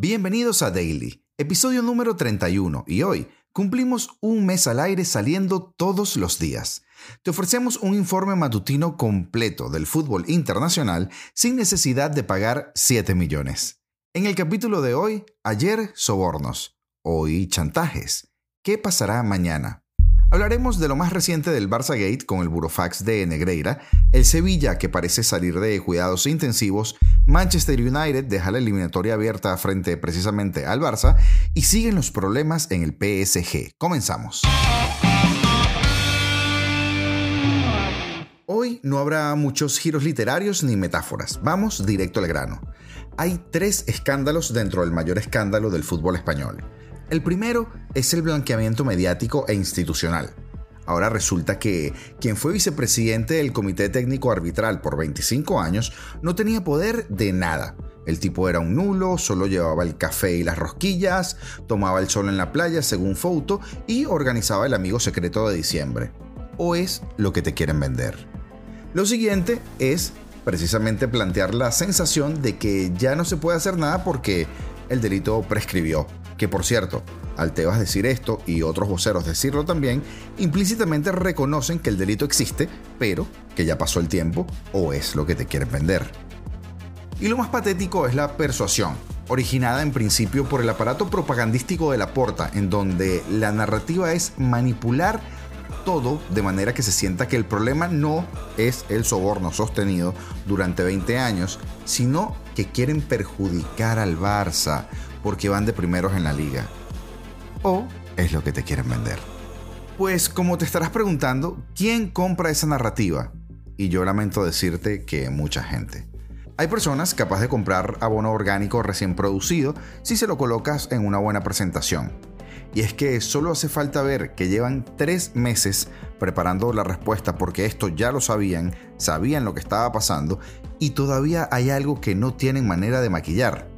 Bienvenidos a Daily, episodio número 31, y hoy cumplimos un mes al aire saliendo todos los días. Te ofrecemos un informe matutino completo del fútbol internacional sin necesidad de pagar 7 millones. En el capítulo de hoy, ayer sobornos, hoy chantajes. ¿Qué pasará mañana? Hablaremos de lo más reciente del Barça Gate con el burofax de Negreira, el Sevilla que parece salir de cuidados intensivos, Manchester United deja la eliminatoria abierta frente precisamente al Barça y siguen los problemas en el PSG. Comenzamos. Hoy no habrá muchos giros literarios ni metáforas, vamos directo al grano. Hay tres escándalos dentro del mayor escándalo del fútbol español. El primero es el blanqueamiento mediático e institucional. Ahora resulta que quien fue vicepresidente del Comité Técnico Arbitral por 25 años no tenía poder de nada. El tipo era un nulo, solo llevaba el café y las rosquillas, tomaba el sol en la playa según foto y organizaba el amigo secreto de diciembre. O es lo que te quieren vender. Lo siguiente es precisamente plantear la sensación de que ya no se puede hacer nada porque el delito prescribió que por cierto, al Tebas decir esto y otros voceros decirlo también, implícitamente reconocen que el delito existe, pero que ya pasó el tiempo o es lo que te quieren vender. Y lo más patético es la persuasión, originada en principio por el aparato propagandístico de la porta, en donde la narrativa es manipular todo de manera que se sienta que el problema no es el soborno sostenido durante 20 años, sino que quieren perjudicar al Barça porque van de primeros en la liga. O es lo que te quieren vender. Pues como te estarás preguntando, ¿quién compra esa narrativa? Y yo lamento decirte que mucha gente. Hay personas capaces de comprar abono orgánico recién producido si se lo colocas en una buena presentación. Y es que solo hace falta ver que llevan tres meses preparando la respuesta porque esto ya lo sabían, sabían lo que estaba pasando y todavía hay algo que no tienen manera de maquillar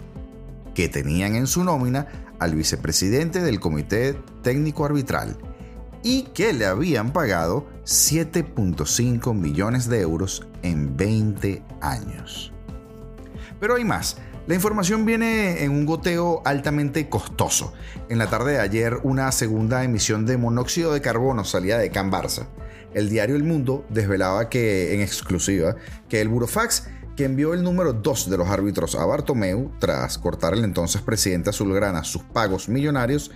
que tenían en su nómina al vicepresidente del Comité Técnico Arbitral y que le habían pagado 7.5 millones de euros en 20 años. Pero hay más. La información viene en un goteo altamente costoso. En la tarde de ayer, una segunda emisión de monóxido de carbono salía de Can Barça. El diario El Mundo desvelaba que, en exclusiva, que el Burofax que envió el número 2 de los árbitros a Bartomeu tras cortar el entonces presidente azulgrana sus pagos millonarios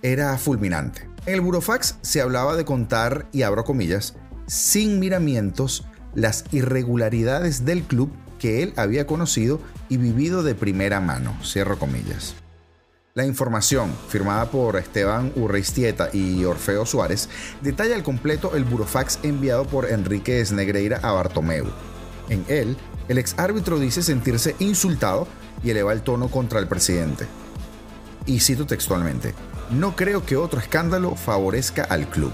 era fulminante. En el burofax se hablaba de contar, y abro comillas, sin miramientos, las irregularidades del club que él había conocido y vivido de primera mano, cierro comillas. La información, firmada por Esteban Urreistieta y Orfeo Suárez, detalla al completo el burofax enviado por Enrique Negreira a Bartomeu. En él el ex árbitro dice sentirse insultado y eleva el tono contra el presidente. Y cito textualmente, no creo que otro escándalo favorezca al club.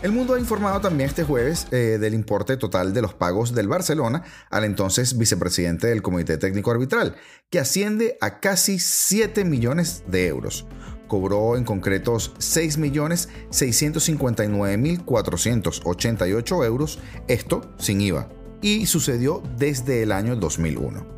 El mundo ha informado también este jueves eh, del importe total de los pagos del Barcelona al entonces vicepresidente del Comité Técnico Arbitral, que asciende a casi 7 millones de euros. Cobró en concretos 6.659.488 euros, esto sin IVA y sucedió desde el año 2001.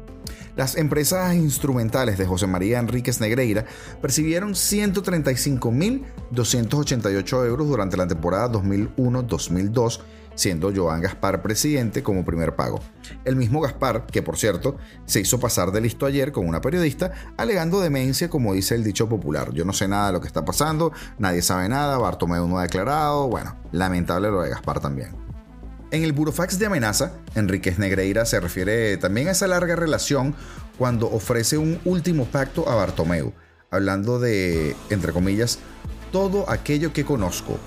Las empresas instrumentales de José María Enríquez Negreira percibieron 135.288 euros durante la temporada 2001-2002, siendo Joan Gaspar presidente como primer pago. El mismo Gaspar, que por cierto se hizo pasar de listo ayer con una periodista, alegando demencia como dice el dicho popular. Yo no sé nada de lo que está pasando, nadie sabe nada, Bartomeu no ha declarado, bueno, lamentable lo de Gaspar también. En el burofax de amenaza, Enríquez Negreira se refiere también a esa larga relación cuando ofrece un último pacto a Bartomeu, hablando de, entre comillas, todo aquello que conozco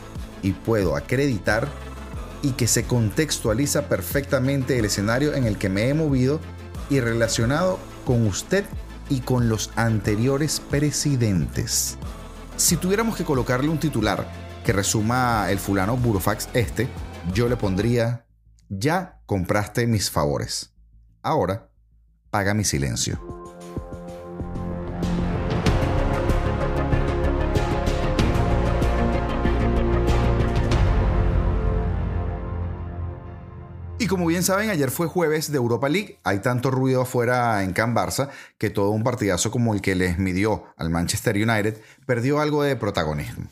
y puedo acreditar y que se contextualiza perfectamente el escenario en el que me he movido y relacionado con usted y con los anteriores presidentes. Si tuviéramos que colocarle un titular que resuma el fulano Burofax este, yo le pondría, ya compraste mis favores. Ahora, paga mi silencio. Y como bien saben, ayer fue jueves de Europa League. Hay tanto ruido afuera en Can Barça que todo un partidazo como el que les midió al Manchester United perdió algo de protagonismo.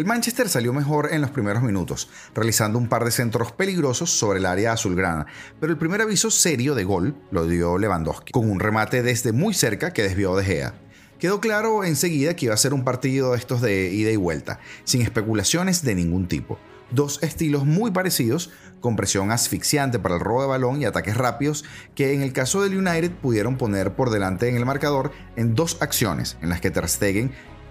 El Manchester salió mejor en los primeros minutos, realizando un par de centros peligrosos sobre el área azulgrana, pero el primer aviso serio de gol lo dio Lewandowski, con un remate desde muy cerca que desvió de Gea. Quedó claro enseguida que iba a ser un partido de estos de ida y vuelta, sin especulaciones de ningún tipo. Dos estilos muy parecidos, con presión asfixiante para el robo de balón y ataques rápidos, que en el caso del United pudieron poner por delante en el marcador en dos acciones en las que Ter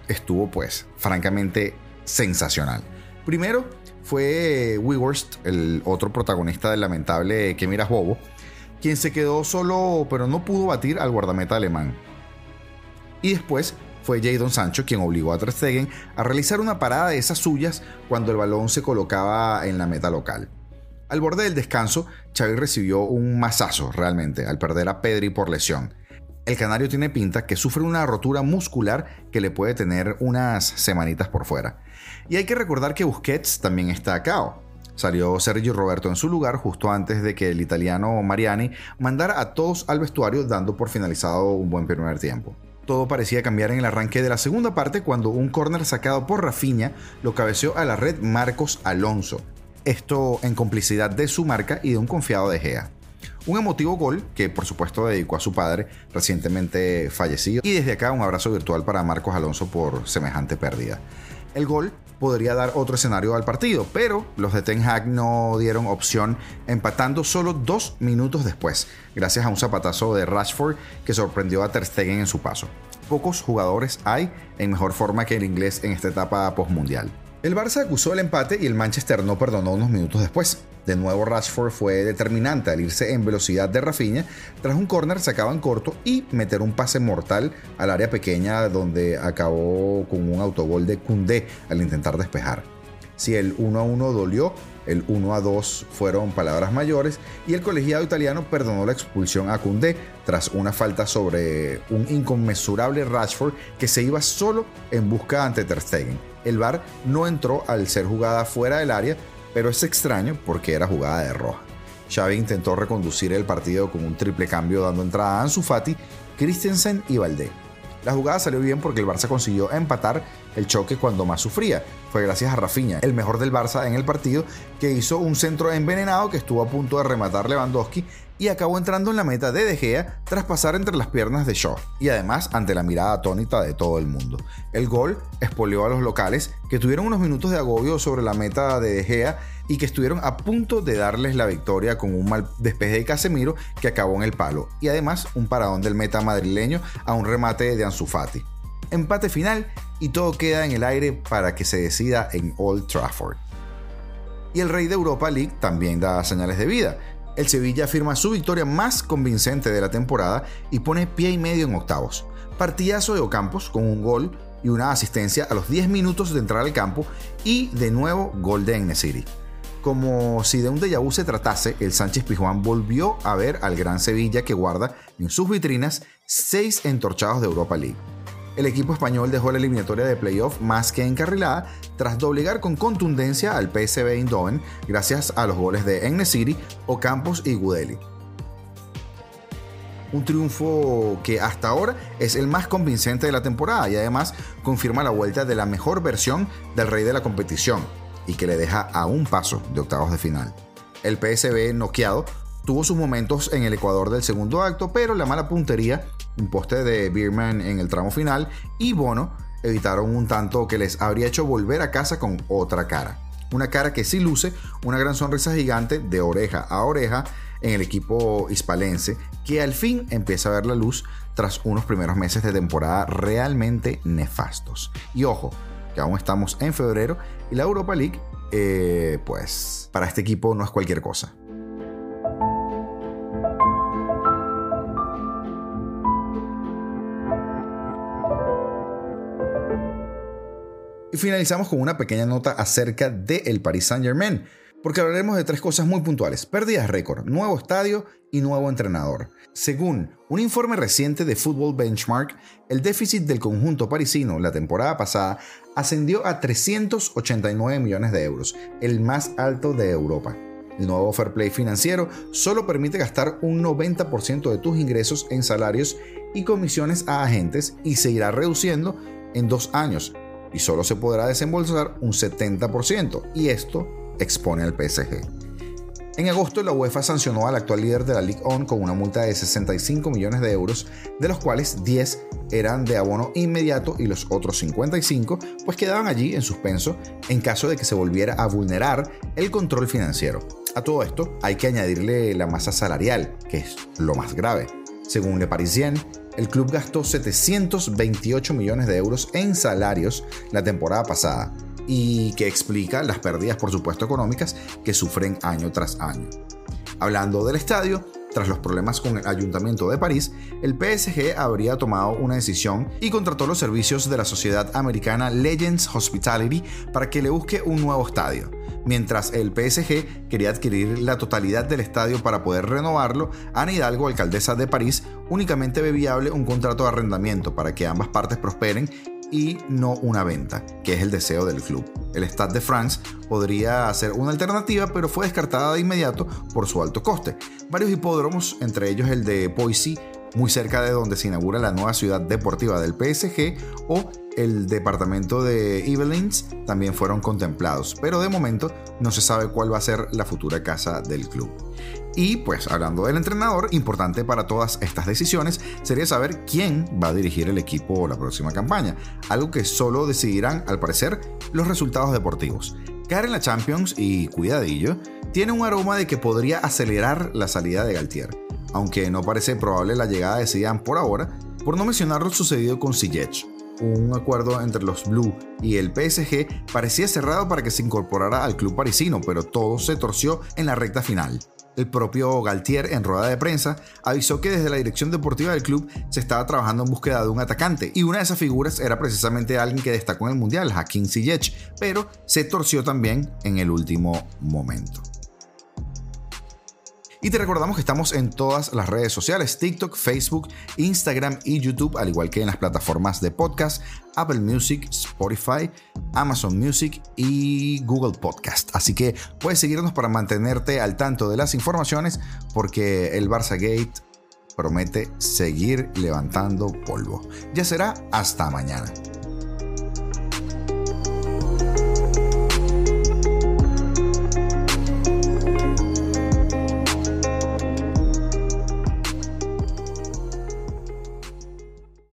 estuvo pues francamente sensacional. Primero fue Weghorst, el otro protagonista del lamentable que miras bobo, quien se quedó solo pero no pudo batir al guardameta alemán. Y después fue Jadon Sancho quien obligó a Ter a realizar una parada de esas suyas cuando el balón se colocaba en la meta local. Al borde del descanso, Xavi recibió un mazazo realmente al perder a Pedri por lesión. El canario tiene pinta que sufre una rotura muscular que le puede tener unas semanitas por fuera. Y hay que recordar que Busquets también está a cao. Salió Sergio Roberto en su lugar justo antes de que el italiano Mariani mandara a todos al vestuario dando por finalizado un buen primer tiempo todo parecía cambiar en el arranque de la segunda parte cuando un córner sacado por Rafinha lo cabeceó a la red Marcos Alonso. Esto en complicidad de su marca y de un confiado de Gea. Un emotivo gol que por supuesto dedicó a su padre, recientemente fallecido, y desde acá un abrazo virtual para Marcos Alonso por semejante pérdida. El gol podría dar otro escenario al partido, pero los de Ten Hag no dieron opción empatando solo dos minutos después, gracias a un zapatazo de Rashford que sorprendió a Ter Stegen en su paso. Pocos jugadores hay en mejor forma que el inglés en esta etapa postmundial. El Barça acusó el empate y el Manchester no perdonó unos minutos después. De nuevo Rashford fue determinante al irse en velocidad de Rafinha tras un córner sacado en corto y meter un pase mortal al área pequeña donde acabó con un autogol de Koundé al intentar despejar. Si el 1 a 1 dolió, el 1 a 2 fueron palabras mayores y el colegiado italiano perdonó la expulsión a Koundé tras una falta sobre un inconmensurable Rashford que se iba solo en busca ante Ter Stegen. El VAR no entró al ser jugada fuera del área, pero es extraño porque era jugada de roja. Xavi intentó reconducir el partido con un triple cambio dando entrada a Ansu Fati, Christensen y Valdé. La jugada salió bien porque el Barça consiguió empatar el choque cuando más sufría. Fue gracias a Rafinha, el mejor del Barça en el partido, que hizo un centro envenenado que estuvo a punto de rematar Lewandowski y acabó entrando en la meta de De Gea tras pasar entre las piernas de Shaw y además ante la mirada atónita de todo el mundo. El gol espolió a los locales que tuvieron unos minutos de agobio sobre la meta de De Gea y que estuvieron a punto de darles la victoria con un mal despeje de Casemiro que acabó en el palo y además un paradón del meta madrileño a un remate de Ansu Fati. Empate final y todo queda en el aire para que se decida en Old Trafford. Y el rey de Europa League también da señales de vida el Sevilla firma su victoria más convincente de la temporada y pone pie y medio en octavos. Partidazo de Ocampos con un gol y una asistencia a los 10 minutos de entrar al campo y de nuevo gol de City. Como si de un déjà vu se tratase, el Sánchez Pijuán volvió a ver al Gran Sevilla que guarda en sus vitrinas seis entorchados de Europa League el equipo español dejó la eliminatoria de playoff más que encarrilada tras doblegar con contundencia al PSV Eindhoven gracias a los goles de City, Ocampos y Gudeli. Un triunfo que hasta ahora es el más convincente de la temporada y además confirma la vuelta de la mejor versión del rey de la competición y que le deja a un paso de octavos de final. El PSV noqueado tuvo sus momentos en el Ecuador del segundo acto, pero la mala puntería un poste de Beerman en el tramo final y Bono evitaron un tanto que les habría hecho volver a casa con otra cara. Una cara que sí luce una gran sonrisa gigante de oreja a oreja en el equipo hispalense que al fin empieza a ver la luz tras unos primeros meses de temporada realmente nefastos. Y ojo, que aún estamos en febrero y la Europa League, eh, pues para este equipo no es cualquier cosa. Finalizamos con una pequeña nota acerca del el Paris Saint Germain, porque hablaremos de tres cosas muy puntuales. Pérdidas récord, nuevo estadio y nuevo entrenador. Según un informe reciente de Football Benchmark, el déficit del conjunto parisino la temporada pasada ascendió a 389 millones de euros, el más alto de Europa. El nuevo Fair Play financiero solo permite gastar un 90% de tus ingresos en salarios y comisiones a agentes y se irá reduciendo en dos años y solo se podrá desembolsar un 70% y esto expone al PSG. En agosto, la UEFA sancionó al actual líder de la Ligue 1 con una multa de 65 millones de euros, de los cuales 10 eran de abono inmediato y los otros 55 pues quedaban allí en suspenso en caso de que se volviera a vulnerar el control financiero. A todo esto hay que añadirle la masa salarial, que es lo más grave. Según Le Parisien, el club gastó 728 millones de euros en salarios la temporada pasada y que explica las pérdidas, por supuesto, económicas que sufren año tras año. Hablando del estadio, tras los problemas con el Ayuntamiento de París, el PSG habría tomado una decisión y contrató los servicios de la sociedad americana Legends Hospitality para que le busque un nuevo estadio. Mientras el PSG quería adquirir la totalidad del estadio para poder renovarlo, Ana Hidalgo, alcaldesa de París, únicamente ve viable un contrato de arrendamiento para que ambas partes prosperen y no una venta, que es el deseo del club. El Stade de France podría ser una alternativa, pero fue descartada de inmediato por su alto coste. Varios hipódromos, entre ellos el de Poissy, muy cerca de donde se inaugura la nueva ciudad deportiva del PSG, o el departamento de Evelyn's también fueron contemplados, pero de momento no se sabe cuál va a ser la futura casa del club. Y pues hablando del entrenador, importante para todas estas decisiones sería saber quién va a dirigir el equipo la próxima campaña, algo que solo decidirán al parecer los resultados deportivos. Caer en la Champions y cuidadillo, tiene un aroma de que podría acelerar la salida de Galtier, aunque no parece probable la llegada de Zidane por ahora, por no mencionar lo sucedido con Ziyech. Un acuerdo entre los Blue y el PSG parecía cerrado para que se incorporara al club parisino, pero todo se torció en la recta final. El propio Galtier, en rueda de prensa, avisó que desde la dirección deportiva del club se estaba trabajando en búsqueda de un atacante, y una de esas figuras era precisamente alguien que destacó en el Mundial, Hakim Ziyech, pero se torció también en el último momento. Y te recordamos que estamos en todas las redes sociales, TikTok, Facebook, Instagram y YouTube, al igual que en las plataformas de podcast, Apple Music, Spotify, Amazon Music y Google Podcast. Así que puedes seguirnos para mantenerte al tanto de las informaciones porque el Barça Gate promete seguir levantando polvo. Ya será hasta mañana.